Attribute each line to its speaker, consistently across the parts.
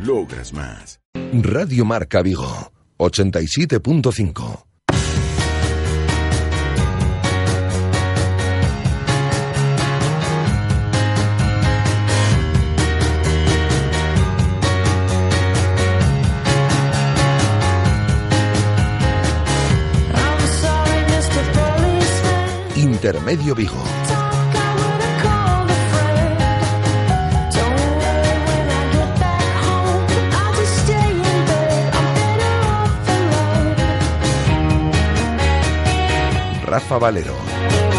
Speaker 1: Logras más.
Speaker 2: Radio Marca Vigo. 87.5. Intermedio Vigo. Rafa Valero.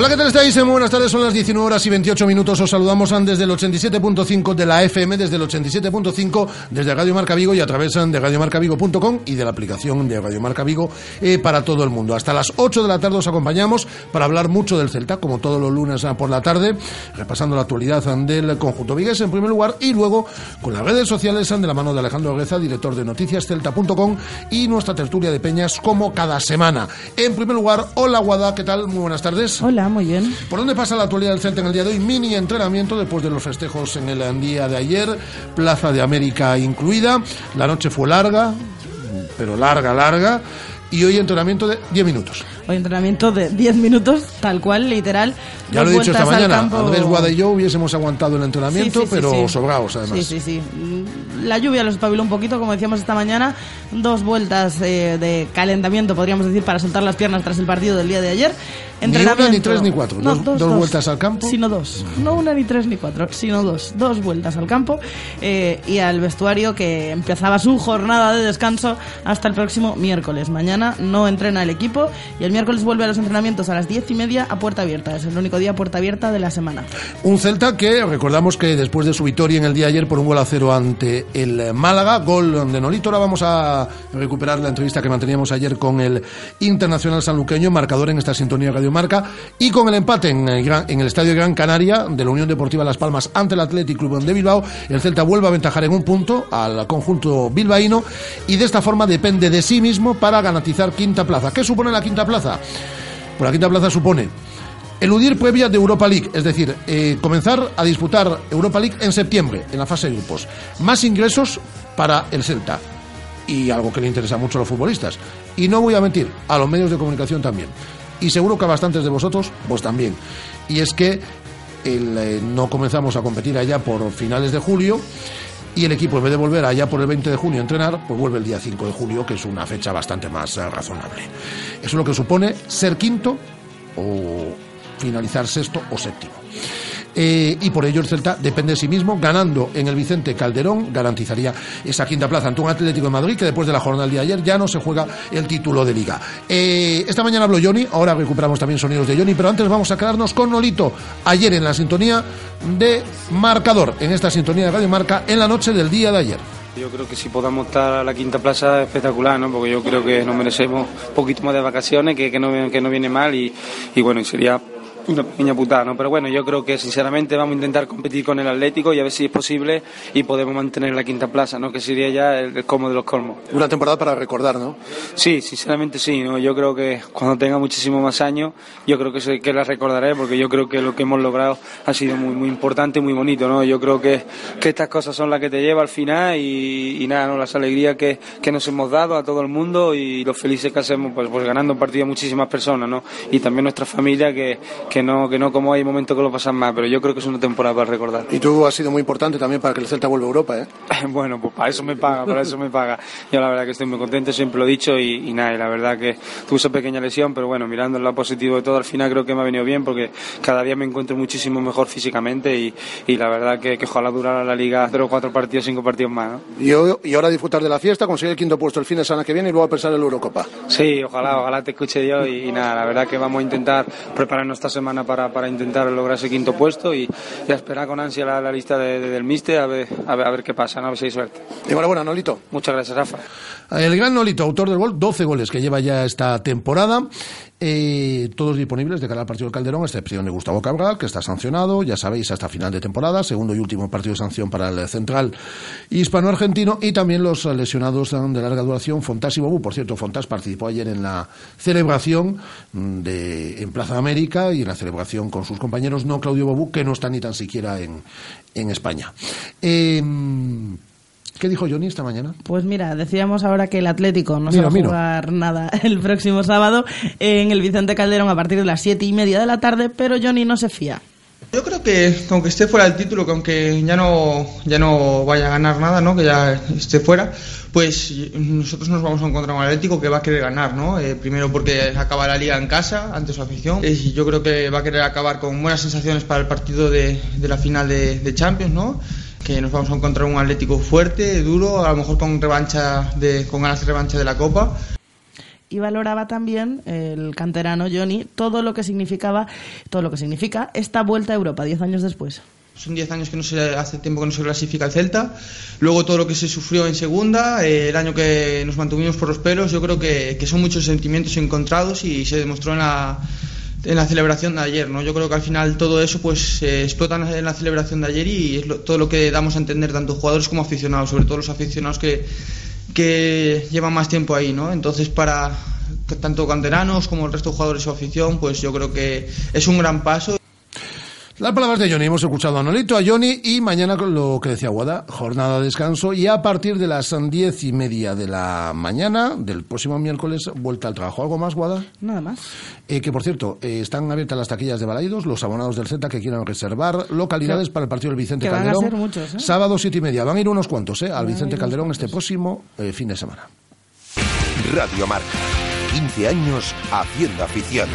Speaker 3: Hola, ¿qué tal estáis? Muy buenas tardes, son las 19 horas y 28 minutos. Os saludamos desde el 87.5 de la FM, desde el 87.5 desde Radio Marca Vigo y a través de radiomarcavigo.com y de la aplicación de Radio Marca Vigo eh, para todo el mundo. Hasta las 8 de la tarde os acompañamos para hablar mucho del Celta, como todos los lunes ah, por la tarde, repasando la actualidad del conjunto vigués en primer lugar y luego con las redes sociales de la mano de Alejandro Gueza, director de noticiascelta.com y nuestra tertulia de peñas como cada semana. En primer lugar, hola Guada, ¿qué tal? Muy buenas tardes.
Speaker 4: Hola muy bien.
Speaker 3: ¿Por dónde pasa la actualidad del Celta en el día de hoy? Mini entrenamiento después de los festejos en el día de ayer, Plaza de América incluida. La noche fue larga, pero larga, larga. Y hoy entrenamiento de 10 minutos.
Speaker 4: Hoy entrenamiento de 10 minutos, tal cual, literal.
Speaker 3: Ya lo he dicho esta mañana, Andrés Guada y yo hubiésemos aguantado el entrenamiento, pero sobrados además.
Speaker 4: Sí, sí, sí. La lluvia los espabiló un poquito, como decíamos esta mañana. Dos vueltas eh, de calentamiento, podríamos decir, para soltar las piernas tras el partido del día de ayer.
Speaker 3: Ni una, ni tres, ni cuatro. dos, dos, vueltas al campo.
Speaker 4: Sino dos. No una, ni tres, ni cuatro, sino dos. Dos vueltas al campo eh, y al vestuario que empezaba su jornada de descanso hasta el próximo miércoles. Mañana no entrena el equipo y el miércoles vuelve a los entrenamientos a las diez y media a puerta abierta. Es el único día puerta abierta de la semana.
Speaker 3: Un Celta que recordamos que después de su victoria en el día ayer por un gol a cero ante el Málaga, gol de Nolito. Ahora vamos a recuperar la entrevista que manteníamos ayer con el Internacional Sanluqueño, marcador en esta sintonía Radio Marca, y con el empate en el, en el Estadio Gran Canaria de la Unión Deportiva Las Palmas ante el Athletic Club de Bilbao. El Celta vuelve a aventajar en un punto al conjunto bilbaíno y de esta forma depende de sí mismo para garantizar quinta plaza. ¿Qué supone la quinta plaza? Pues la quinta plaza supone eludir previa de Europa League, es decir, eh, comenzar a disputar Europa League en septiembre, en la fase de grupos. Más ingresos para el Celta y algo que le interesa mucho a los futbolistas. Y no voy a mentir, a los medios de comunicación también. Y seguro que a bastantes de vosotros, pues también. Y es que eh, no comenzamos a competir allá por finales de julio y el equipo en vez de volver allá por el 20 de junio a entrenar, pues vuelve el día 5 de julio, que es una fecha bastante más eh, razonable. Eso es lo que supone ser quinto o finalizar sexto o séptimo. Eh, y por ello el Celta depende de sí mismo, ganando en el Vicente Calderón, garantizaría esa quinta plaza ante un Atlético de Madrid que después de la jornada del día de ayer ya no se juega el título de liga. Eh, esta mañana habló Johnny, ahora recuperamos también sonidos de Johnny, pero antes vamos a quedarnos con Nolito, ayer en la sintonía de marcador, en esta sintonía de Radio Marca, en la noche del día de ayer.
Speaker 5: Yo creo que si podamos estar a la quinta plaza espectacular, ¿no? Porque yo creo que nos merecemos un poquito más de vacaciones, que, que, no, que no viene mal y, y bueno, sería una pequeña putada, ¿no? Pero bueno, yo creo que sinceramente vamos a intentar competir con el Atlético y a ver si es posible y podemos mantener la quinta plaza, ¿no? Que sería ya el, colmo de los colmos.
Speaker 3: Una temporada para recordar, ¿no?
Speaker 5: Sí, sinceramente sí, ¿no? Yo creo que cuando tenga muchísimo más años, yo creo que, que la recordaré porque yo creo que lo que hemos logrado ha sido muy, muy importante y muy bonito, ¿no? Yo creo que, que estas cosas son las que te lleva al final y, y nada, ¿no? Las alegrías que, que nos hemos dado a todo el mundo y los felices que hacemos, pues, pues ganando partido a muchísimas personas, ¿no? Y también nuestra familia que, que no, que no como hay momentos que lo pasan más, pero yo creo que es una temporada para recordar.
Speaker 3: Y tú has sido muy importante también para que el Celta vuelva a Europa, ¿eh?
Speaker 5: bueno, pues para eso me paga, para eso me paga. Yo la verdad que estoy muy contento, siempre lo he dicho y, nada, y la verdad que tuve esa pequeña lesión, pero bueno, mirando el lado positivo de todo, al final creo que me ha venido bien porque cada día me encuentro muchísimo mejor físicamente y, y la verdad que, que, ojalá durara la liga tres o cuatro partidos, cinco partidos más. ¿no?
Speaker 3: Y, y ahora disfrutar de la fiesta, conseguir el quinto puesto el fin de semana que viene y luego a pensar en la Eurocopa.
Speaker 5: Sí, ojalá, ojalá te escuche yo y, y nada, la verdad que vamos a intentar prepararnos esta semana para, para intentar lograr ese quinto puesto y, y a esperar con ansia la, la lista de, de- del míster a ver, a ver, a ver qué pasa, ¿no? a ver si hay suerte.
Speaker 3: Enhorabuena, Nolito.
Speaker 5: Muchas gracias, Rafa.
Speaker 3: El gran Nolito, autor del gol, 12 goles que lleva ya esta temporada, eh, todos disponibles de cara al partido del Calderón, excepción de Gustavo Cabral, que está sancionado, ya sabéis, hasta final de temporada, segundo y último partido de sanción para el central hispano-argentino, y también los lesionados de larga duración, Fontás y Bobu. Por cierto, Fontás participó ayer en la celebración en Plaza América y en la celebración con sus compañeros, no Claudio Bobu, que no está ni tan siquiera en, en España. Eh, ¿Qué dijo Johnny esta mañana?
Speaker 4: Pues mira, decíamos ahora que el Atlético no se
Speaker 3: Mira,
Speaker 4: va a jugar nada el próximo sábado en el Vicente Calderón a partir de las siete y media de la tarde, pero Johnny no se fía.
Speaker 6: Yo creo que que aunque esté fuera del título, que aunque ya no, ya no vaya a ganar nada, ¿no? que ya esté fuera, pues nosotros nos vamos a encontrar un Atlético que va a querer ganar, ¿no? Eh, primero porque acaba la liga en casa ante su afición Eh, y yo creo que va a querer acabar con buenas sensaciones para el partido de, de la final de, de Champions, ¿no? Que nos vamos a encontrar un Atlético fuerte, duro, a lo mejor con revancha de, con ganas de revancha de la Copa.
Speaker 4: y valoraba también el canterano Johnny todo lo que significaba todo lo que significa esta vuelta a Europa diez años después.
Speaker 6: Son 10 años que no se hace tiempo que no se clasifica el Celta. Luego todo lo que se sufrió en segunda, eh, el año que nos mantuvimos por los pelos, yo creo que, que son muchos sentimientos encontrados y se demostró en la, en la celebración de ayer. ¿no? Yo creo que al final todo eso pues se explota en la celebración de ayer y es lo- todo lo que damos a entender tanto jugadores como aficionados, sobre todo los aficionados que, que llevan más tiempo ahí. ¿no? Entonces para tanto canteranos como el resto de jugadores o afición, pues yo creo que es un gran paso.
Speaker 3: Las palabras de Johnny, hemos escuchado a Nolito, a Johnny y mañana lo que decía Guada, jornada de descanso y a partir de las diez y media de la mañana del próximo miércoles vuelta al trabajo. ¿Algo más, Guada?
Speaker 4: Nada más.
Speaker 3: Eh, que por cierto, eh, están abiertas las taquillas de Balaidos, los abonados del Z que quieran reservar localidades para el partido del Vicente
Speaker 4: que van a
Speaker 3: Calderón.
Speaker 4: ser muchos, ¿eh?
Speaker 3: Sábado siete y media. Van a ir unos cuantos, ¿eh? Al Vicente Calderón este próximo eh, fin de semana.
Speaker 2: Radio Marca. 15 años haciendo afición.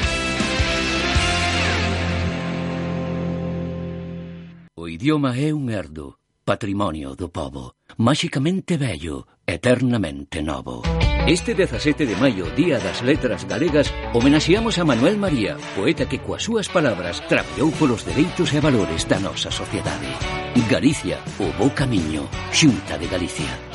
Speaker 7: O idioma é un herdo, patrimonio do povo, máxicamente bello, eternamente novo. Este 17 de maio, Día das Letras Galegas, homenaxeamos a Manuel María, poeta que coas súas palabras trapeou polos dereitos e valores da nosa sociedade. Galicia, o bo camiño, xunta de Galicia.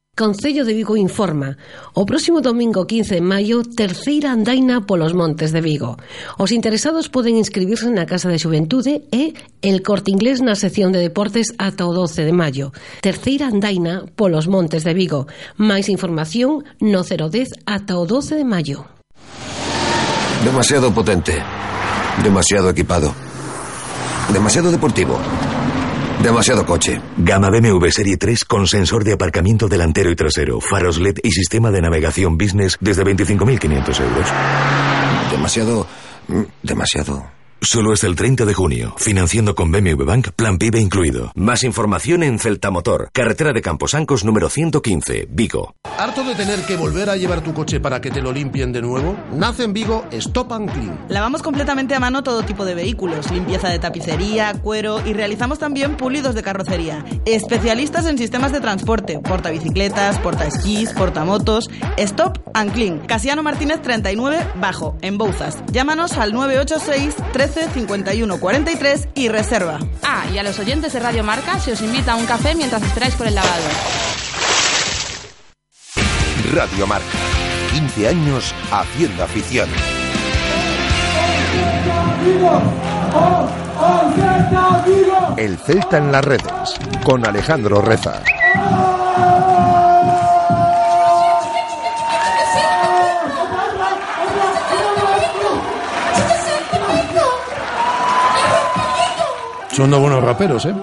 Speaker 8: Concello de Vigo informa. O próximo domingo 15 de maio, terceira andaina polos montes de Vigo. Os interesados poden inscribirse na Casa de Xuventude e el Corte Inglés na sección de deportes ata o 12 de maio. Terceira andaina polos montes de Vigo. Máis información no 010 ata o 12 de maio.
Speaker 9: Demasiado potente. Demasiado equipado. Demasiado deportivo Demasiado coche.
Speaker 10: Gama BMW Serie 3 con sensor de aparcamiento delantero y trasero, faros LED y sistema de navegación business desde 25.500 euros.
Speaker 9: Demasiado... mm, Demasiado...
Speaker 10: Solo hasta el 30 de junio. Financiando con BMW Bank, plan PIB incluido. Más información en Celta Motor, carretera de Camposancos número 115, Vigo.
Speaker 3: ¿Harto de tener que volver a llevar tu coche para que te lo limpien de nuevo? Nace en Vigo Stop and Clean.
Speaker 4: Lavamos completamente a mano todo tipo de vehículos, limpieza de tapicería, cuero y realizamos también pulidos de carrocería. Especialistas en sistemas de transporte, portabicicletas, portaesquís, portamotos. Stop and Clean. Casiano Martínez 39 Bajo, en Bouzas. Llámanos al 986 13 51 43 y reserva.
Speaker 11: Ah, y a los oyentes de Radio Marca se os invita a un café mientras esperáis por el lavado.
Speaker 2: Radio Marca. 15 años haciendo afición. El Celta en las redes con Alejandro Reza.
Speaker 3: Son dos buenos raperos, ¿eh?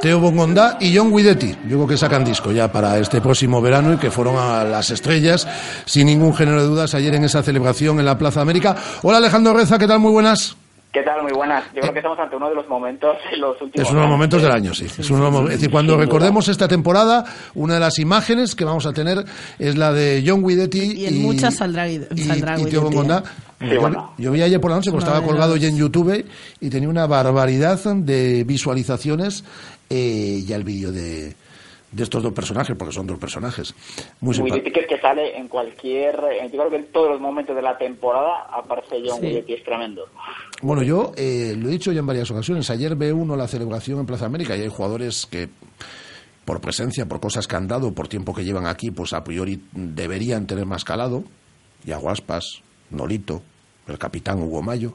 Speaker 3: Teo Bongonda y John Guidetti. Yo creo que sacan disco ya para este próximo verano y que fueron a las estrellas, sin ningún género de dudas, ayer en esa celebración en la Plaza América. Hola Alejandro Reza, ¿qué tal? Muy buenas.
Speaker 12: ¿Qué ¿Qué tal? Muy buenas. Yo creo que estamos ante uno de los momentos en los últimos
Speaker 3: Es uno de los momentos del año, sí. Es, uno de los mo- es decir, cuando recordemos esta temporada, una de las imágenes que vamos a tener es la de John Guidetti
Speaker 4: Y en muchas saldrá, saldrá
Speaker 3: y Tío
Speaker 4: Guidetti,
Speaker 3: Yo,
Speaker 12: bueno.
Speaker 3: yo vi ayer por la noche, porque estaba colgado ya en YouTube y tenía una barbaridad de visualizaciones eh, ya el vídeo de, de estos dos personajes, porque son dos personajes muy
Speaker 12: Muy
Speaker 3: simpáticos.
Speaker 12: difícil que sale en cualquier. Yo creo que en todos los momentos de la temporada aparece John
Speaker 4: Sí.
Speaker 12: Guidetti, es tremendo.
Speaker 3: Bueno, yo eh, lo he dicho ya en varias ocasiones. Ayer ve uno la celebración en Plaza América y hay jugadores que, por presencia, por cosas que han dado, por tiempo que llevan aquí, pues a priori deberían tener más calado. Yaguaspas, Nolito, el capitán Hugo Mayo.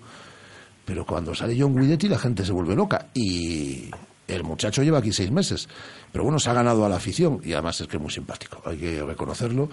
Speaker 3: Pero cuando sale John Guidetti la gente se vuelve loca. Y el muchacho lleva aquí seis meses. Pero bueno, se ha ganado a la afición y además es que es muy simpático. Hay que reconocerlo.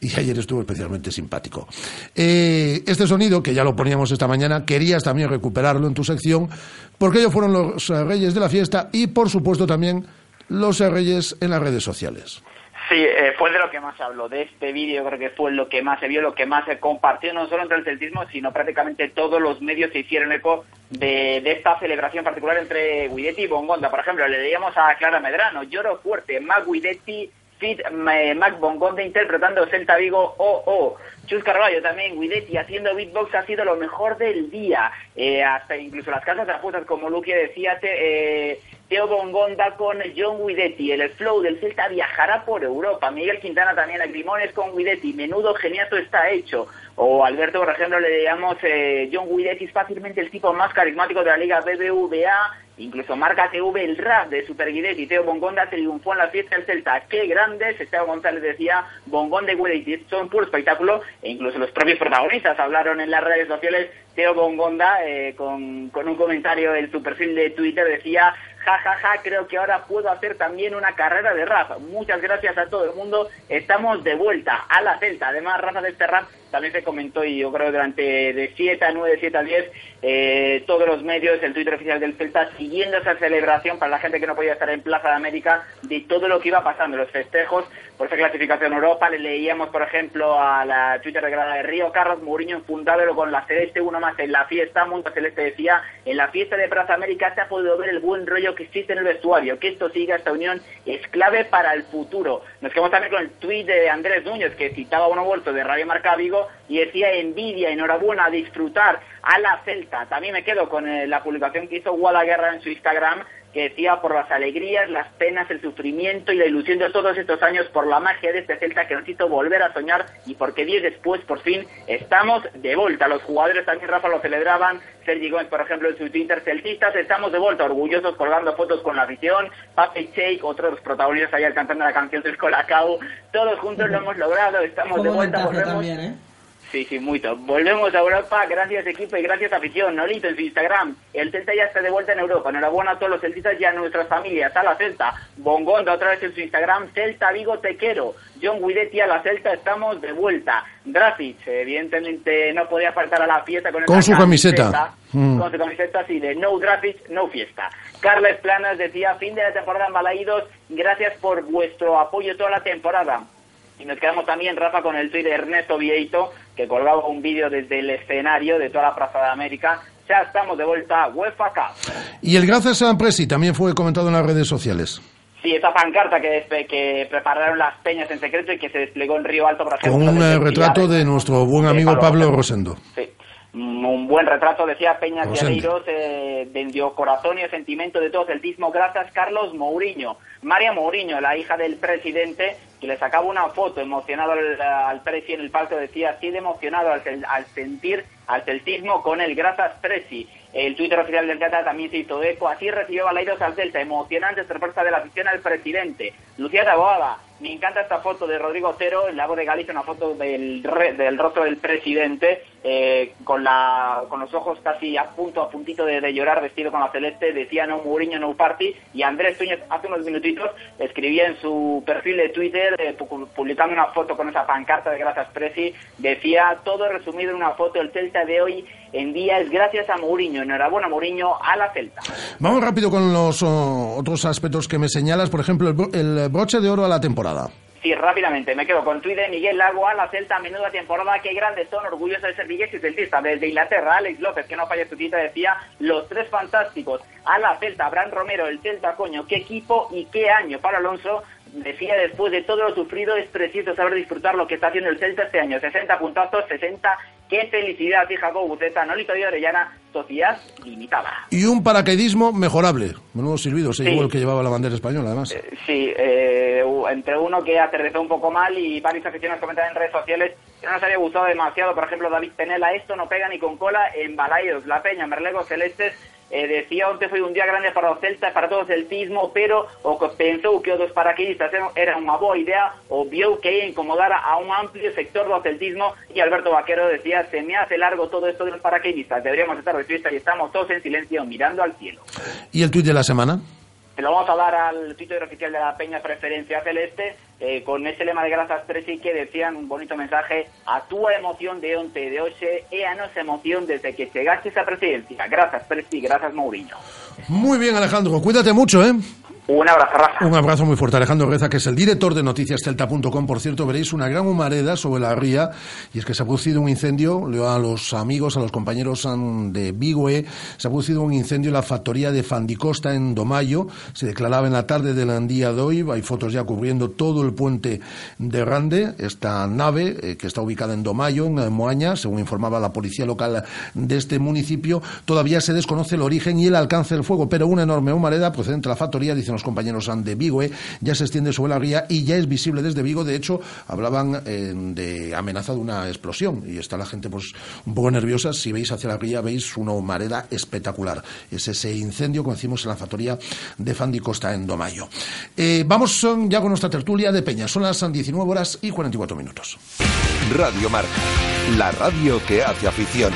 Speaker 3: Y ayer estuvo especialmente simpático. Eh, este sonido, que ya lo poníamos esta mañana, querías también recuperarlo en tu sección, porque ellos fueron los eh, reyes de la fiesta y, por supuesto, también los eh, reyes en las redes sociales.
Speaker 12: Sí, eh, fue de lo que más se habló. De este vídeo creo que fue lo que más se vio, lo que más se compartió, no solo entre el celtismo, sino prácticamente todos los medios se hicieron eco de, de esta celebración particular entre Guidetti y Bongonda. Por ejemplo, le leíamos a Clara Medrano, lloro fuerte, Mac Guidetti, Fit Mac Bongonda interpretando Celta Vigo, oh, oh. Chus Carballo también, Guidetti haciendo beatbox ha sido lo mejor del día. Eh, hasta incluso las casas de apuestas, como Luque decía, te- eh, Teo Bongonda con John Guidetti. El flow del Celta viajará por Europa. Miguel Quintana también, Lagrimones con Guidetti. Menudo geniazo está hecho. O Alberto, por ejemplo, le digamos eh, John Guidetti es fácilmente el tipo más carismático de la Liga BBVA. Incluso marca TV el rap de Super Guidetti. Teo Bongonda triunfó en la fiesta del Celta. ¡Qué grandes! Esteban González decía, Bongonda y Guidetti son puro espectáculo. E incluso los propios protagonistas hablaron en las redes sociales. Teo Bongonda, eh, con un comentario en su perfil de Twitter, decía, ja, ja, ja, creo que ahora puedo hacer también una carrera de rap. Muchas gracias a todo el mundo. Estamos de vuelta a la Celta. Además, Rafa de este rap también se comentó y yo creo durante de 7 a 9, 7 a 10, eh, todos los medios, el Twitter oficial del Celta, siguiendo esa celebración para la gente que no podía estar en Plaza de América, de todo lo que iba pasando, los festejos por esa clasificación a Europa. Le leíamos, por ejemplo, a la Twitter de Grada de Río, Carlos Mourinho enfundado con la Celeste, uno más en la fiesta. Monta Celeste decía, en la fiesta de Plaza América se ha podido ver el buen rollo que existe en el vestuario, que esto siga, esta unión es clave para el futuro. Nos quedamos también con el tuit de Andrés Núñez, que citaba uno vuelto de Radio Marca Vigo y decía envidia, enhorabuena, a disfrutar a la Celta. También me quedo con eh, la publicación que hizo Guadalguerra en su Instagram, que decía por las alegrías, las penas, el sufrimiento y la ilusión de todos estos años por la magia de este Celta que necesito volver a soñar y porque días después, por fin, estamos de vuelta. Los jugadores también, Rafa, lo celebraban. Sergi Gómez, por ejemplo, en su Twitter, celtistas, estamos de vuelta, orgullosos, colgando fotos con la afición. Pape Cheik, otro de los protagonistas ayer cantando la canción del Colacao. Todos juntos lo hemos logrado, estamos de vuelta, volvemos.
Speaker 4: también, ¿eh?
Speaker 12: Sí, sí, mucho. Volvemos a Europa, gracias equipo y gracias afición. Nolito en su Instagram. El Celta ya está de vuelta en Europa. Enhorabuena a todos los celtistas y a nuestras familias. A la Celta. Bongonda otra vez en su Instagram. Celta Vigo te quiero. John Guidetti a la Celta estamos de vuelta. Dracic, evidentemente no podía faltar a la fiesta con,
Speaker 3: Con su camiseta. Mm.
Speaker 12: Con su camiseta así de no Dracic, no fiesta. Carles Planas decía, fin de la temporada en Balaídos, gracias por vuestro apoyo toda la temporada. Y nos quedamos también, Rafa, con el tuit de Ernesto Vieito, que colgaba un vídeo desde el escenario de toda la Plaza de América. Ya estamos de vuelta a UEFA Cup.
Speaker 3: Y el gracias a Presi también fue comentado en las redes sociales.
Speaker 12: Sí, esa pancarta que, que prepararon las peñas en secreto y que se desplegó en Río Alto, ejemplo.
Speaker 3: Con un eh, retrato de nuestro buen amigo
Speaker 12: Pablo
Speaker 3: Pablo
Speaker 12: Rosendo.
Speaker 3: Rosendo.
Speaker 12: Sí. Mm, Un buen retrato, decía Peña. Guerreiros, eh, vendió corazón y sentimiento de todo celtismo. Gracias, Carlos Mourinho. María Mourinho, la hija del presidente, que le sacaba una foto emocionado al, al Presi en el palco, decía así de emocionado al, sentir al celtismo con el Gracias Presi. El Twitter oficial del Celta también se hizo eco. Así recibió Balaidos al Celta. Emocionante respuesta de la afición al presidente. Lucía Taboada. Me encanta esta foto de Rodrigo Cero, en la voz de Galicia, una foto del, del rostro del presidente, eh, con, la, con los ojos casi a punto, a puntito de, llorar, vestido con la celeste. Decía no Mourinho, no party. Y Andrés Túñez, hace unos minutitos, escribía en su perfil de Twitter, eh, pu- publicando una foto con esa pancarta de Gracias Presi. Decía todo resumido en una foto. El Celta de hoy en día es gracias a Mourinho. Enhorabuena, Mourinho, a la Celta.
Speaker 3: Vamos rápido con los oh, otros aspectos que me señalas. Por ejemplo, el, el broche de oro a la temporada.
Speaker 12: Sí, rápidamente, me quedo con tuit de Miguel Lago a la Celta, menuda temporada, qué grandes son, orgulloso de ser y celtista. Desde Inglaterra, Alex López, que no falla su cita, decía, los tres fantásticos, a la Celta, Abraham Romero, el Celta, coño, qué equipo y qué año para Alonso, decía después de todo lo sufrido es preciso saber disfrutar lo que está haciendo el Celta este año. 60 puntazos, 60. Qué felicidad, hija Buceta, Nolito de Orellana, sociedad limitada.
Speaker 3: Y un paracaidismo mejorable. Menudo silbido, se igual el que llevaba la bandera española, además.
Speaker 12: Eh, sí, eh, entre uno que aterrizó un poco mal y varios aficionados comentaban en redes sociales que no nos había gustado demasiado. Por ejemplo, David Penela, esto no pega ni con cola en Balaidos, La Peña, Merlegos Celestes eh, decía antes foi un día grande para o Celta para todo o celtismo, pero o que pensou que o dos paraquedistas era unha boa idea o viu que ia incomodar a un amplio sector do celtismo e Alberto Vaquero decía se me hace largo todo esto de los paraquedistas, deberíamos estar de fiesta y estamos todos en silencio mirando al cielo.
Speaker 3: ¿Y el tuit de la semana?
Speaker 12: Se lo vamos a dar al Twitter oficial de la Peña Preferencia Celeste, eh, con ese lema de Grazas Presi que decían un bonito mensaje a tu emoción de onte de hoxe e a nosa emoción desde que chegaste a presidencia. Grazas Presi, grazas Mourinho.
Speaker 3: Muy bien, Alejandro. Cuídate mucho, ¿eh?
Speaker 12: Un abrazo, Rafa.
Speaker 3: Un abrazo muy fuerte. Alejandro Reza, que es el director de noticiascelta.com. Por cierto, veréis una gran humareda sobre la ría. Y es que se ha producido un incendio, leo a los amigos, a los compañeros de Vigoe, se ha producido un incendio en la factoría de Fandicosta en Domayo. Se declaraba en la tarde del día de hoy. Hay fotos ya cubriendo todo el puente de Rande. Esta nave, eh, que está ubicada en Domayo, en Moaña, según informaba la policía local de este municipio, todavía se desconoce el origen y el alcance del fuego, pero una enorme humareda procedente de la factoría, dicen los compañeros de Vigo, ¿eh? ya se extiende sobre la ría y ya es visible desde Vigo. De hecho, hablaban eh, de amenaza de una explosión y está la gente pues un poco nerviosa. Si veis hacia la ría, veis una humareda espectacular. Es ese incendio que decimos en la factoría de Fandi Costa en Domayo. Eh, vamos ya con nuestra tertulia de Peña. Son las 19 horas y 44 minutos.
Speaker 2: Radio Marca, la radio que hace afición.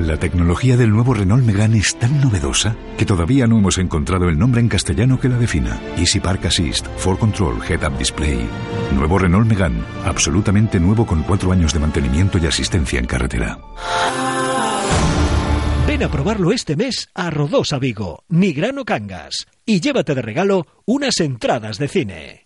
Speaker 13: La tecnología del nuevo Renault Megane es tan novedosa que todavía no hemos encontrado el nombre en castellano que la defina. Easy Park Assist, For Control, Head Up Display. Nuevo Renault Megane, absolutamente nuevo con cuatro años de mantenimiento y asistencia en carretera.
Speaker 14: Ven a probarlo este mes a Rodosa Vigo, Nigrano Cangas, y llévate de regalo unas entradas de cine.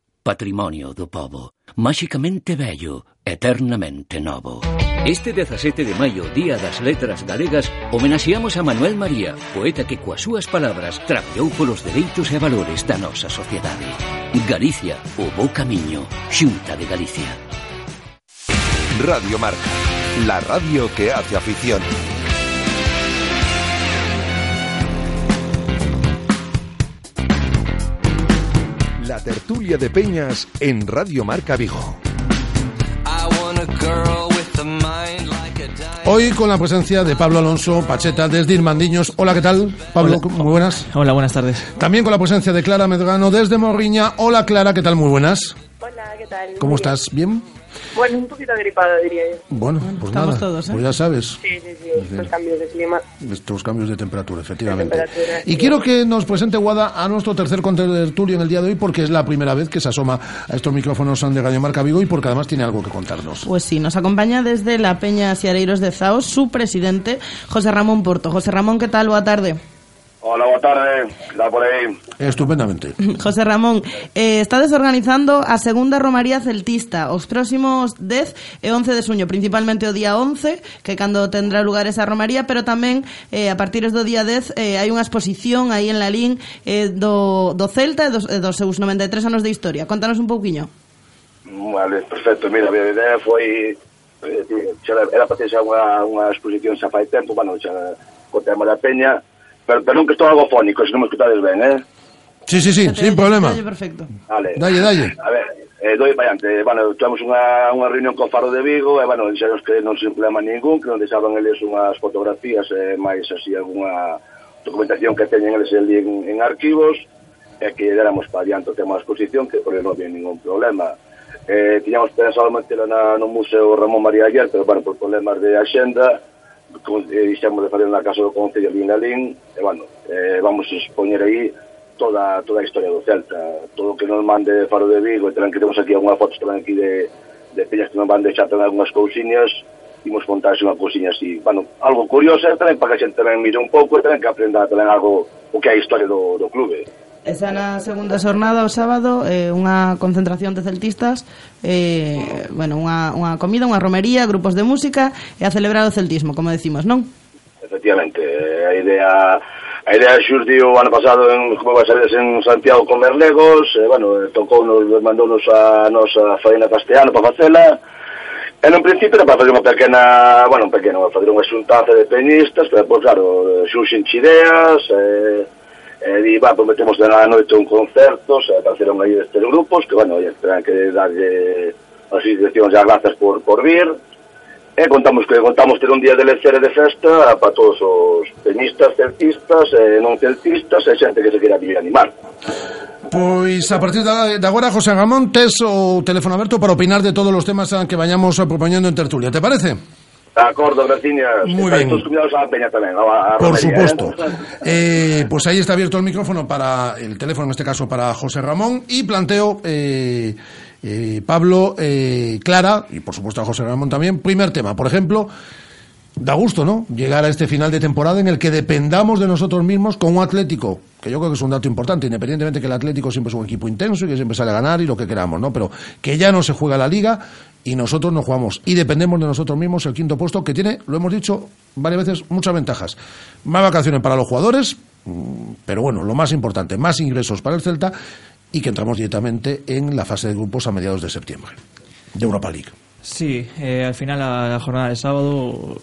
Speaker 7: patrimonio do povo, máxicamente bello, eternamente novo. Este 17 de maio, Día das Letras Galegas, homenaxeamos a Manuel María, poeta que coas súas palabras traballou polos dereitos e valores da nosa sociedade. Galicia, o bo camiño, Xunta de Galicia.
Speaker 2: Radio Marca, la radio que hace afición. Tertulia de Peñas en Radio Marca Vigo.
Speaker 3: Hoy con la presencia de Pablo Alonso Pacheta desde Irmandiños. Hola, ¿qué tal? Pablo, muy buenas.
Speaker 15: Hola, buenas tardes.
Speaker 3: También con la presencia de Clara Medrano desde Morriña. Hola, Clara, ¿qué tal? Muy buenas.
Speaker 16: Hola, ¿qué tal?
Speaker 3: ¿Cómo estás? ¿Bien?
Speaker 15: Bueno, un poquito gripada, diría yo.
Speaker 3: Bueno, pues
Speaker 4: estamos
Speaker 3: nada,
Speaker 4: todos, ¿eh?
Speaker 3: pues ya sabes.
Speaker 15: Sí, sí, sí, estos cambios de clima.
Speaker 3: Estos cambios de temperatura, efectivamente.
Speaker 15: temperatura,
Speaker 3: y
Speaker 15: sí.
Speaker 3: quiero que nos presente Guada a nuestro tercer contertulio en el día de hoy, porque es la primera vez que se asoma a estos micrófonos de Radio Marca Vigo y porque además tiene algo que contarnos.
Speaker 4: Pues sí, nos acompaña desde la Peña Siareiros de Zaos su presidente, José Ramón Porto. José Ramón, ¿qué tal? Boa tarde.
Speaker 16: Hola, boa tarde, dá por aí?
Speaker 3: Estupendamente.
Speaker 4: José Ramón, eh, está organizando a segunda Romaría Celtista. Os próximos 10 e 11 de suño Principalmente o día 11 Que cando tendrá lugar esa Romaría Pero tamén eh, a partir do día 10 eh, Hai unha exposición aí en Lalín eh, do, do Celta e dos, eh, dos seus 93 anos de historia. Contanos un pouquiño.
Speaker 16: Vale, perfecto, mira, a miña idea foi eh, Era para ter xa unha, unha exposición xa fai tempo Bueno, xa co tema da peña Pero, perdón que estou algo fónico, se non me escutades ben, eh?
Speaker 3: Sí, sí, sí, sin problema.
Speaker 4: Dalle perfecto.
Speaker 16: Vale.
Speaker 3: Dalle, dalle.
Speaker 16: A ver, eh, doi diante, bueno, tuvemos unha, unha reunión con Faro de Vigo, e, eh, bueno, dixeros que non se problema ningún, que non deixaban eles unhas fotografías, eh, máis así, alguna documentación que teñen eles en, en arquivos, e eh, que déramos para adiante o tema da exposición, que por non había ningún problema. Eh, tiñamos pensado metela na, no Museo Ramón María Ayer, pero, bueno, por problemas de axenda, como eh, dixemos de fazer na casa do Concello de Vinalín, e, bueno, eh, vamos a expoñer aí toda, toda a historia do Celta, todo o que nos mande de Faro de Vigo, e tamén que temos aquí algunha foto tamén aquí de, de peñas que nos van deixar tamén algunhas cousiñas, imos contarse unha cousiña así, bueno, algo curioso, tamén para que a xente tamén mire un pouco e tamén que aprenda tamén algo o que é a historia do, do clube.
Speaker 4: E xa na segunda xornada o sábado eh, unha concentración de celtistas eh, bueno, unha, unha comida, unha romería, grupos de música e a celebrar o celtismo, como decimos, non?
Speaker 16: Efectivamente, eh, a idea a idea xurdiu ano pasado en como vai sabedes en Santiago con Merlegos, e, bueno, eh, tocou nos, mandou nos a nosa faena castellano para facela, E no principio era para fazer unha pequena, bueno, un pequeno, fazer unha xuntanza de peñistas, pero, pois, claro, xuxen ideas, eh, eh, di, va, prometemos de na noite un concerto, se apareceron aí estes grupos, que, bueno, terán que darlle as institucións as grazas por, por vir, e contamos que contamos ter un día de lección de festa para todos os tenistas, celtistas, e non celtistas, e xente que se queira vir animar.
Speaker 3: Pois a partir de agora, José Ramón, tes o teléfono aberto para opinar de todos os temas que vayamos propoñendo en tertulia, te parece?
Speaker 16: De acordo, graciñas.
Speaker 3: Muy
Speaker 16: Estáis
Speaker 3: bien.
Speaker 16: convidados a la peña tamén, a, a
Speaker 3: Por
Speaker 16: romería,
Speaker 3: supuesto.
Speaker 16: ¿eh?
Speaker 3: Eh, pues ahí está abierto el micrófono para el teléfono, en este caso para José Ramón, y planteo, eh, eh, Pablo, eh, Clara, y por supuesto a José Ramón también, primer tema, por ejemplo, da gusto, ¿no? Llegar a este final de temporada en el que dependamos de nosotros mismos con un Atlético, que yo creo que es un dato importante, independientemente que el Atlético siempre es un equipo intenso y que siempre sale a ganar y lo que queramos, ¿no? Pero que ya no se juega la liga y nosotros no jugamos y dependemos de nosotros mismos el quinto puesto que tiene, lo hemos dicho varias veces, muchas ventajas. Más vacaciones para los jugadores, mm, pero bueno, lo más importante, más ingresos para el Celta y que entramos directamente en la fase de grupos a mediados de septiembre de Europa League.
Speaker 17: Sí, eh, al final la, la jornada del sábado,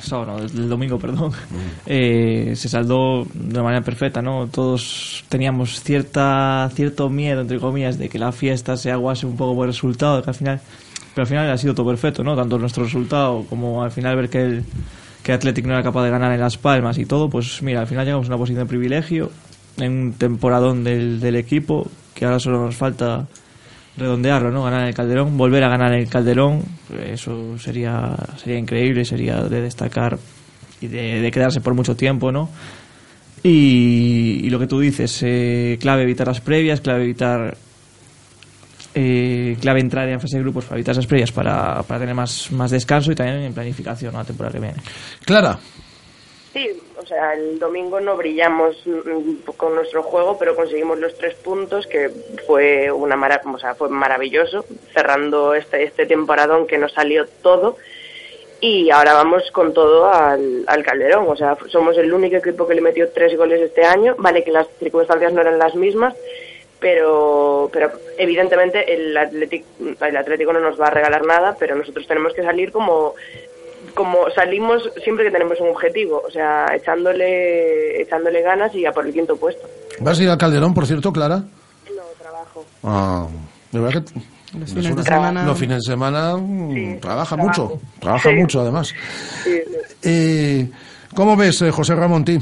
Speaker 17: sábado no, del domingo, perdón, eh, se saldó de una manera perfecta, ¿no? Todos teníamos cierta cierto miedo, entre comillas, de que la fiesta se aguase un poco por el resultado, que al final, pero al final ha sido todo perfecto, ¿no? Tanto nuestro resultado como al final ver que el que Athletic no era capaz de ganar en Las Palmas y todo, pues mira, al final llegamos a una posición de privilegio en un temporadón del, del equipo que ahora solo nos falta redondearlo, ¿no? Ganar el Calderón, volver a ganar el Calderón, eso sería sería increíble, sería de destacar y de, quedarse por mucho tiempo, ¿no? Y, lo que tú dices, eh, clave evitar las previas, clave evitar eh, clave entrar en fase de grupos para evitar esas previas para, para tener más, más descanso y también en planificación a la temporada que viene.
Speaker 3: Clara.
Speaker 15: Sí, o sea, el domingo no brillamos mm, con nuestro juego, pero conseguimos los tres puntos, que fue una mara o sea, fue maravilloso, cerrando este, este temporadón que nos salió todo. Y ahora vamos con todo al, al Calderón, o sea, somos el único equipo que le metió tres goles este año. Vale que las circunstancias no eran las mismas, pero, pero evidentemente el Atlético, el Atlético no nos va a regalar nada, pero nosotros tenemos que salir como como salimos siempre que tenemos un objetivo, o sea, echándole echándole ganas y a por el quinto puesto.
Speaker 3: ¿Vas a ir al Calderón, por cierto, Clara?
Speaker 15: No, trabajo.
Speaker 3: Ah, de verdad que
Speaker 4: Los fines de semana-
Speaker 3: Los fines de semana mm, trabaja
Speaker 15: trabajo.
Speaker 3: mucho, trabaja
Speaker 15: Sí.
Speaker 3: mucho además.
Speaker 15: Sí,
Speaker 3: Eh, ¿Cómo ves, eh, José Ramón, ti?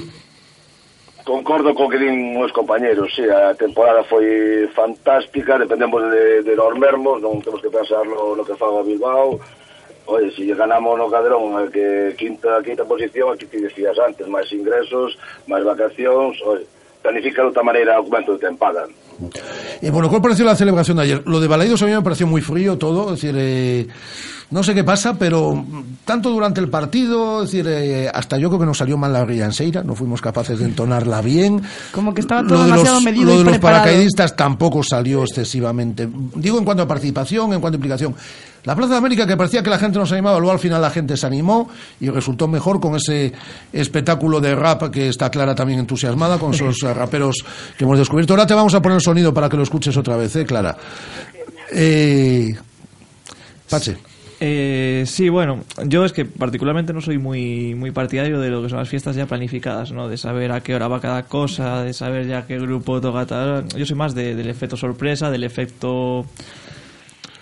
Speaker 16: Concordo co que din os compañeros, sí, a temporada foi fantástica, dependemos de, de nós mesmos, non temos que pensar no, no que faga Bilbao. Oye, si ganamos no Cadrón, eh, que quinta, quinta posición, aquí te decías antes, máis ingresos, máis vacacións, oye, planifica de outra maneira o momento de tempada.
Speaker 3: Y bueno, ¿cuál pareció la celebración de ayer? Lo de Balaidos a mí me pareció muy frío todo, es decir, eh, no sé qué pasa, pero tanto durante el partido, es decir, eh, hasta yo creo que nos salió mal la rianseira, no fuimos capaces de entonarla bien.
Speaker 4: Como que estaba todo
Speaker 3: Lo de
Speaker 4: demasiado
Speaker 3: los,
Speaker 4: medido
Speaker 3: lo
Speaker 4: y
Speaker 3: de los paracaidistas tampoco salió excesivamente. Digo en cuanto a participación, en cuanto a implicación. La Plaza de América, que parecía que la gente no se animaba, luego al final la gente se animó y resultó mejor con ese espectáculo de rap que está Clara también entusiasmada con esos raperos que hemos descubierto. Ahora te vamos a poner el sonido para que lo escuches otra vez, ¿eh, Clara? Eh, Pache.
Speaker 17: Eh, sí, bueno, yo es que particularmente no soy muy, muy partidario de lo que son las fiestas ya planificadas, ¿no? De saber a qué hora va cada cosa, de saber ya qué grupo toca tal. Yo soy más de- del efecto sorpresa, del efecto...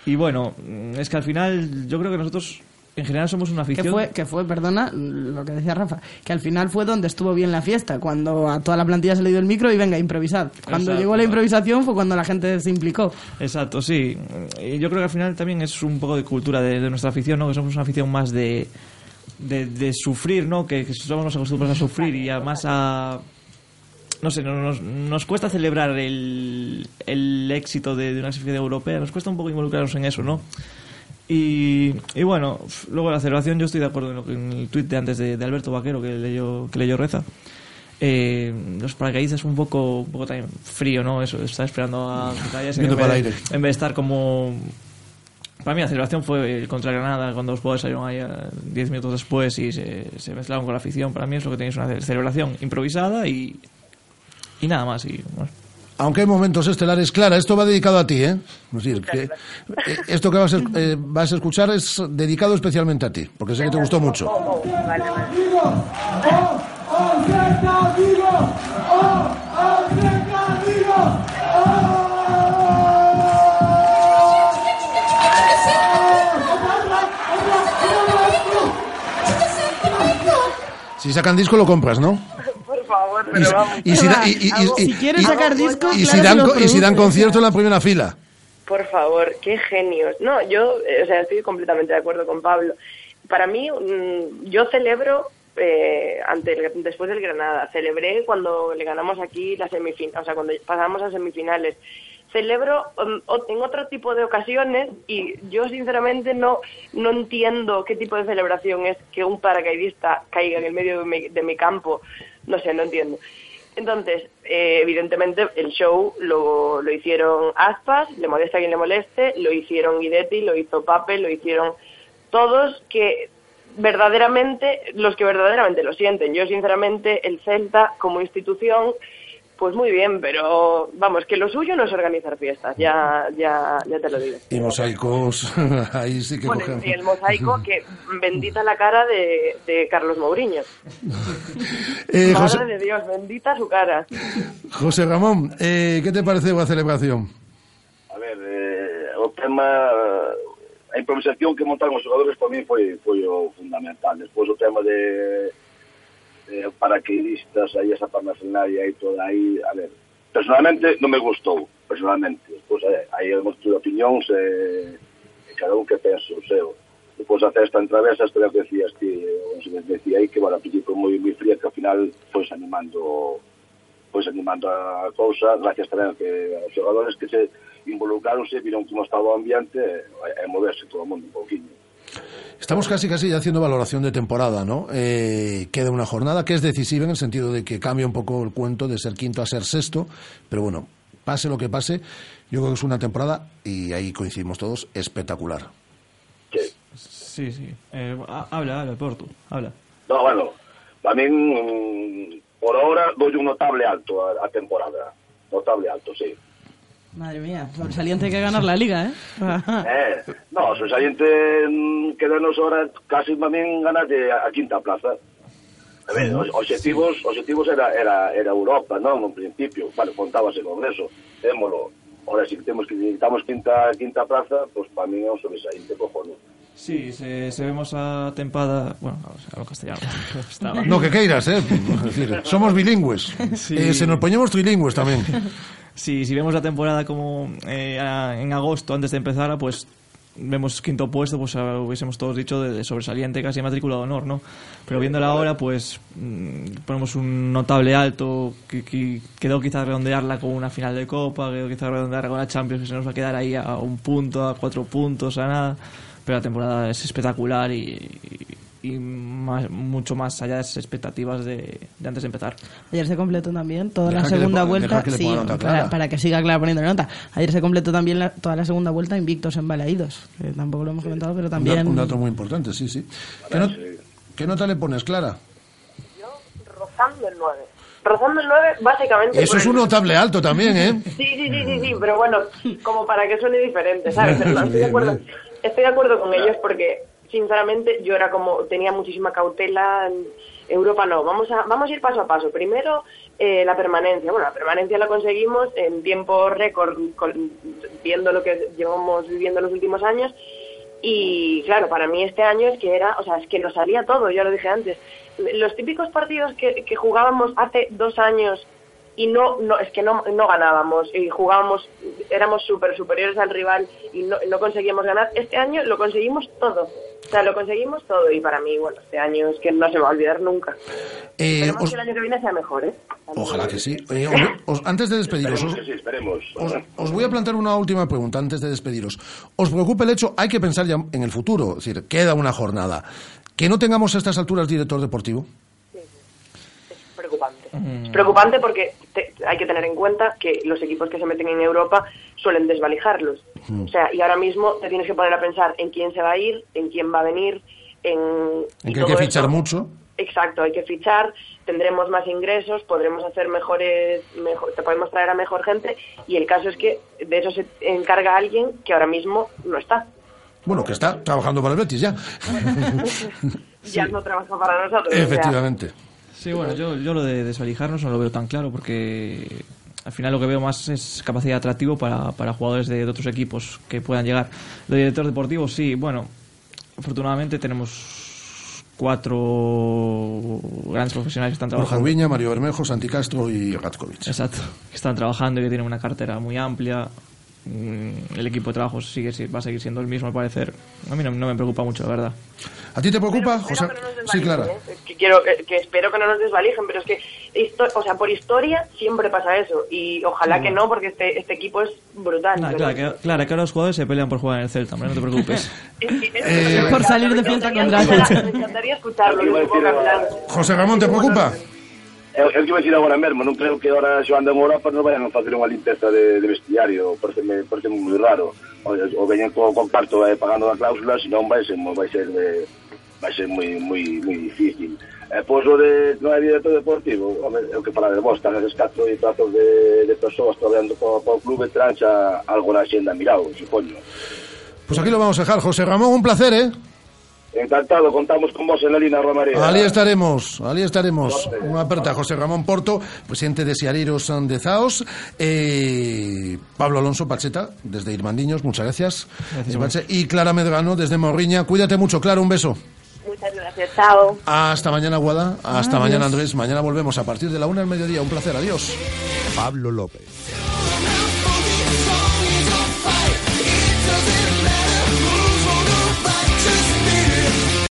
Speaker 17: Y bueno, es que al final yo creo que nosotros en general somos una
Speaker 4: Que
Speaker 17: afición...
Speaker 4: fue, que fue, perdona, lo que decía Rafa, que al final fue donde estuvo bien la fiesta, cuando a toda la plantilla se le dio el micro y venga, improvisad. Cuando
Speaker 17: Exacto.
Speaker 4: llegó la improvisación fue cuando la gente se implicó.
Speaker 17: Exacto, sí. Y yo creo que al final también es un poco de cultura de, de nuestra afición, ¿no? Que somos una afición más de, de, de sufrir, ¿no? Que, que somos nos acostumbrados a sufrir y además a... No sé, no- nos, nos cuesta celebrar el, el éxito de, de una afición europea, nos cuesta un poco involucrarnos en eso, ¿no? Y, y bueno, luego la celebración, yo estoy de acuerdo en, lo que- en el tuit de antes de, de Alberto Vaquero que leyó, que leyó Reza. Eh, los paracaidistas un poco, un poco también frío, ¿no? Eso, está esperando a que cayese, en, vez de-
Speaker 3: el aire.
Speaker 17: en vez de estar como... Para mí la celebración fue el contra Granada, cuando los jugadores salieron ahí eh, 10 minutos después y se, se mezclaron con la afición. Para mí es lo que tenéis una ce- celebración improvisada y, y nada más. Y, bueno.
Speaker 3: Aunque hay momentos estelares, Clara, esto va dedicado a ti, ¿eh? Es decir, que eh, esto que vas a, eh, vas a escuchar es dedicado especialmente a ti, porque sé que te gustó mucho. Si sacan disco lo compras, ¿no?
Speaker 15: Por favor,
Speaker 3: Y,
Speaker 15: pero vamos.
Speaker 3: y si, da- y- y- y-
Speaker 4: Si sacar disco,
Speaker 3: y
Speaker 4: claro
Speaker 3: si dan,
Speaker 4: lo
Speaker 3: co- y si dan
Speaker 4: produces.
Speaker 3: concierto en la primera fila.
Speaker 15: Por favor, qué genios. No, yo, o sea, estoy completamente de acuerdo con Pablo. Para mí, mm, yo celebro eh, ante el- después del Granada. Celebré cuando le ganamos aquí la semifinal, o sea, cuando pasamos a semifinales. Celebro o- en otro tipo de ocasiones y yo sinceramente no no entiendo qué tipo de celebración es que un paracaidista caiga en el medio de mi, de mi campo. No sé, no entiendo. Entonces, eh, evidentemente, el show lo, lo hicieron Aspas, le molesta a quien le moleste, lo hicieron Guidetti, lo hizo Pape, lo hicieron todos que verdaderamente, los que verdaderamente lo sienten. Yo, sinceramente, el Celta como institución, pues muy bien, pero vamos, que lo suyo no es organizar fiestas, ya, ya, ya te lo digo.
Speaker 3: Y mosaicos, ahí sí que
Speaker 15: Bueno,
Speaker 3: cogemos.
Speaker 15: y el mosaico, que bendita la cara de, de Carlos Mourinho.
Speaker 3: Eh,
Speaker 15: Madre
Speaker 3: José,
Speaker 15: de Dios, bendita su cara.
Speaker 3: José Ramón, eh, ¿qué te pareceu a celebración?
Speaker 16: A ver, eh, o tema a improvisación que montaron os xogadores para mí foi foi o fundamental. Despois o tema de, eh, paraqueidistas, aí esa parnafernalia e toda aí, a ver, personalmente non me gustou, personalmente, despois eh, aí hemos tido opinións eh, e eh, cada un que penso, o seu. Depois a festa en travesas, creo que decías ti, eh, ou se decía aí que, bueno, a principio moi, moi fría, que ao final foi pues, animando pois pues, animando a cousa, gracias tamén que aos xogadores que se involucraronse, viron como estaba o ambiente, e, e moverse todo o mundo un poquinho.
Speaker 3: Estamos casi casi ya haciendo valoración de temporada, ¿no? Eh, queda una jornada que es decisiva en el sentido de que cambia un poco el cuento de ser quinto a ser sexto, pero bueno, pase lo que pase, yo creo que es una temporada, y ahí coincidimos todos, espectacular.
Speaker 17: Sí, sí. Eh, ha- habla, habla, Porto, habla.
Speaker 16: No, bueno, para min, mm, por ahora, doi un notable alto a, a temporada. Notable alto, sí.
Speaker 4: Madre mía, o Saliente hay que ganar la liga, ¿eh?
Speaker 16: eh no, o Saliente mm, quedarnos ahora casi tamén ganas de a quinta plaza. A ver, os objetivos, objetivos era, era, era Europa, non? En principio, vale, contábase con eso, témolo. Ahora, si temos que necesitamos quinta, quinta plaza, pues, para mí é un sobresaliente cojones.
Speaker 17: Sí, se, se vemos a tempada... Bueno, a lo castellano. Estaba.
Speaker 3: No, que queiras, eh? Somos bilingües.
Speaker 17: Sí.
Speaker 3: Eh, se nos poñemos trilingües tamén.
Speaker 17: Sí, si vemos la temporada como eh, a- en agosto, antes de empezar, pues vemos quinto puesto, pues ah, hubiésemos todos dicho de, de sobresaliente, casi matrícula de honor, ¿no? Pero viéndola ahora, pues mm, ponemos un notable alto, que, que quedó quizás redondearla con una final de Copa, quedó quizás redondearla con la Champions, que se nos va a quedar ahí a un punto, a cuatro puntos, a nada. Pero la temporada es espectacular y, y más- mucho más allá de las expectativas de, de antes de empezar.
Speaker 4: Ayer se completó también toda
Speaker 17: Deja
Speaker 4: la segunda vuelta.
Speaker 17: que
Speaker 4: sí,
Speaker 17: nota
Speaker 4: para, para que siga Clara poniéndole nota. Ayer se completó también la- toda la segunda vuelta invictos en Balaídos. Que tampoco lo hemos comentado, pero también.
Speaker 3: un dato muy importante, sí, sí. ¿Qué, not- qué nota le pones, Clara?
Speaker 15: Rozando el 9. Rozando el 9, básicamente.
Speaker 3: Eso es
Speaker 15: el-
Speaker 3: un notable alto también, ¿eh?
Speaker 15: Sí, sí, sí, sí, sí, pero bueno, como para que suene diferente, ¿sabes? Pero no, estoy, de acuerdo, estoy de acuerdo con ellos porque, sinceramente, yo era como, tenía muchísima cautela. Europa no, vamos a, vamos a ir paso a paso. Primero, eh, la permanencia. Bueno, la permanencia la conseguimos en tiempo récord, viendo lo que llevamos viviendo en los últimos años. Y claro, para mí este año es que era, o sea, es que nos salía todo, ya lo dije antes. Los típicos partidos que, que jugábamos hace dos años y no, no es que no, no ganábamos y jugábamos, éramos súper superiores al rival y no, no conseguíamos ganar. Este año lo conseguimos todo. O sea, lo conseguimos todo y para mí, bueno, este año es que no se va a olvidar nunca.
Speaker 3: Eh,
Speaker 15: Esperemos
Speaker 3: os-
Speaker 15: que el año que viene sea mejor, ¿eh?
Speaker 3: ojalá que sí. Eh, os- os- antes de despediros,
Speaker 16: Esperemos sí, esperemos.
Speaker 3: os- os voy a plantear una última pregunta antes de despediros. ¿Os preocupa el hecho, hay que pensar ya en el futuro, es decir, queda una jornada, que no tengamos a estas alturas director deportivo?
Speaker 15: Es preocupante porque te- hay que tener en cuenta que los equipos que se meten en Europa suelen desvalijarlos.
Speaker 3: Mm.
Speaker 15: O sea, y ahora mismo te tienes que poner a pensar en quién se va a ir, en quién va a venir, en...
Speaker 3: Que hay que fichar mucho.
Speaker 15: Exacto, hay que fichar, tendremos más ingresos, podremos hacer mejores, mejor, te podemos traer a mejor gente y el caso es que de eso se encarga alguien que ahora mismo no está.
Speaker 3: Bueno, que está trabajando para el Betis ya.
Speaker 15: Ya no trabaja para nosotros. o sea,
Speaker 3: Efectivamente.
Speaker 17: Sí, bueno, yo, yo lo de desvalijarnos no lo veo tan claro porque al final lo que veo más es capacidad de atractivo para, para jugadores de, de otros equipos que puedan llegar. Lo de director deportivo, sí, bueno, afortunadamente tenemos cuatro grandes profesionales que están
Speaker 3: Borja
Speaker 17: trabajando.
Speaker 3: Ubiña, Mario Bermejo, Santi Castro y Ratkovic.
Speaker 17: Exacto, que están trabajando y que tienen una cartera muy amplia. Mm, El equipo de trabajo sigue, va a seguir siendo el mismo al parecer. A mí no, no me preocupa mucho, la verdad.
Speaker 3: ¿A ti te preocupa, José? Sí, Clara.
Speaker 15: ¿eh? que quiero que, espero que no nos desvalijen pero es que o sea por historia siempre pasa eso y ojalá que no porque este este equipo es brutal
Speaker 17: Nah,
Speaker 15: pero-
Speaker 17: claro, que, claro, que ahora los jugadores se pelean por jugar en el Celta, hombre, no te preocupes.
Speaker 3: Eh,
Speaker 4: por salir de fiesta contra el
Speaker 15: me encantaría escucharlo
Speaker 3: José Ramón, ¿te preocupa?
Speaker 16: eu, eu que vou dicir agora mesmo, non creo que ahora xoando en Europa non vayan a facer unha limpeza de, de vestiario, pareceme, parece moi raro. O, o veñen co comparto eh, pagando a cláusula, senón vai ser, vai ser, eh, vai ser moi, moi, moi difícil. E eh, pois o de non hai director deportivo, home, eu que para de vos, tan escato e tratos de, de persoas traballando co, co clube trancha algo na xenda mirado, supoño.
Speaker 3: Pois pues aquí lo vamos a dejar, José Ramón, un placer, eh?
Speaker 16: Encantado, contamos con vos en la línea Romaría.
Speaker 3: Ali estaremos, ali estaremos. Unha aperta a José Ramón Porto, presidente de Siareiros de Zaos. Eh, Pablo Alonso Pacheta, desde Irmandiños, muchas gracias.
Speaker 17: Gracias,
Speaker 3: Eh. Y Clara Medrano, desde Morriña. Cuídate mucho, Clara, un beso.
Speaker 15: muchas gracias chao
Speaker 3: Hasta mañana, Guada. Hasta
Speaker 2: Adiós.
Speaker 3: mañana, Andrés. Mañana volvemos a partir de la una del mediodía. Un placer, adiós.
Speaker 2: Pablo López.